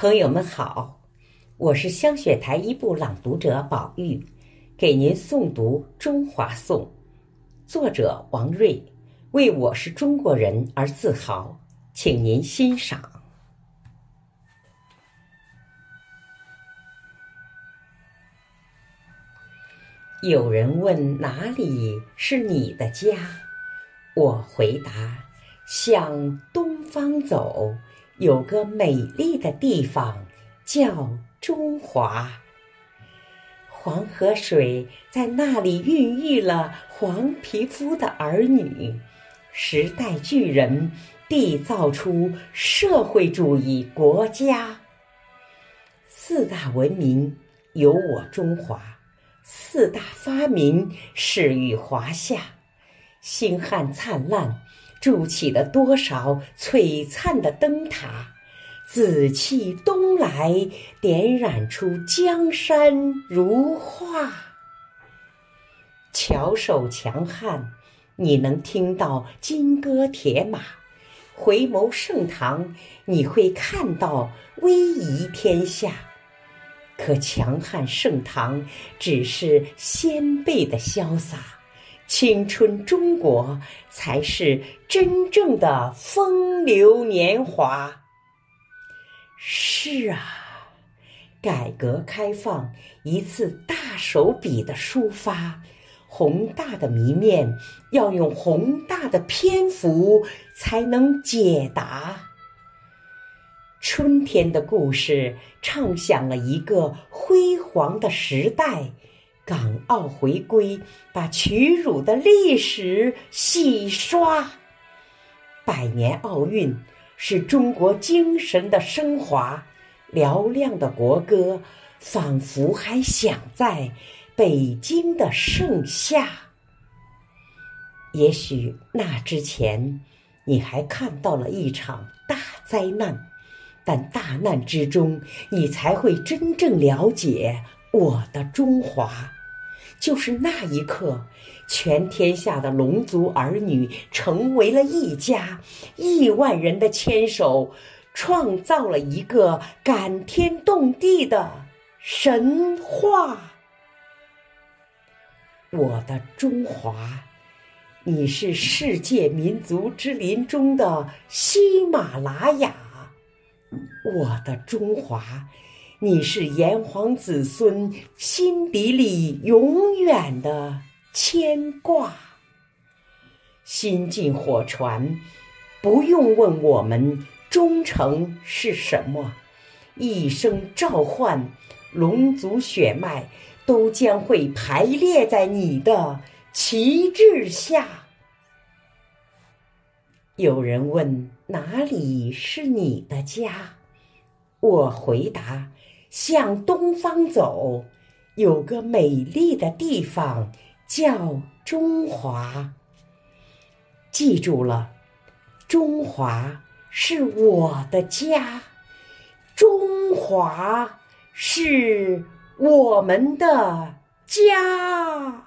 朋友们好，我是香雪台一部朗读者宝玉，给您诵读《中华颂》，作者王瑞，为我是中国人而自豪，请您欣赏。有人问哪里是你的家，我回答：向东方走。有个美丽的地方叫中华，黄河水在那里孕育了黄皮肤的儿女，时代巨人缔造出社会主义国家。四大文明有我中华，四大发明始于华夏，星汉灿烂。筑起了多少璀璨的灯塔，紫气东来，点染出江山如画。翘首强汉，你能听到金戈铁马；回眸盛唐，你会看到威仪天下。可强悍盛唐，只是先辈的潇洒。青春中国才是真正的风流年华。是啊，改革开放一次大手笔的抒发，宏大的谜面要用宏大的篇幅才能解答。春天的故事唱响了一个辉煌的时代。港澳回归，把屈辱的历史洗刷。百年奥运是中国精神的升华，嘹亮的国歌仿佛还响在北京的盛夏。也许那之前，你还看到了一场大灾难，但大难之中，你才会真正了解我的中华。就是那一刻，全天下的龙族儿女成为了一家，亿万人的牵手，创造了一个感天动地的神话。我的中华，你是世界民族之林中的喜马拉雅。我的中华。你是炎黄子孙心底里永远的牵挂。新晋火船，不用问我们忠诚是什么，一声召唤，龙族血脉都将会排列在你的旗帜下。有人问哪里是你的家，我回答。向东方走，有个美丽的地方叫中华。记住了，中华是我的家，中华是我们的家。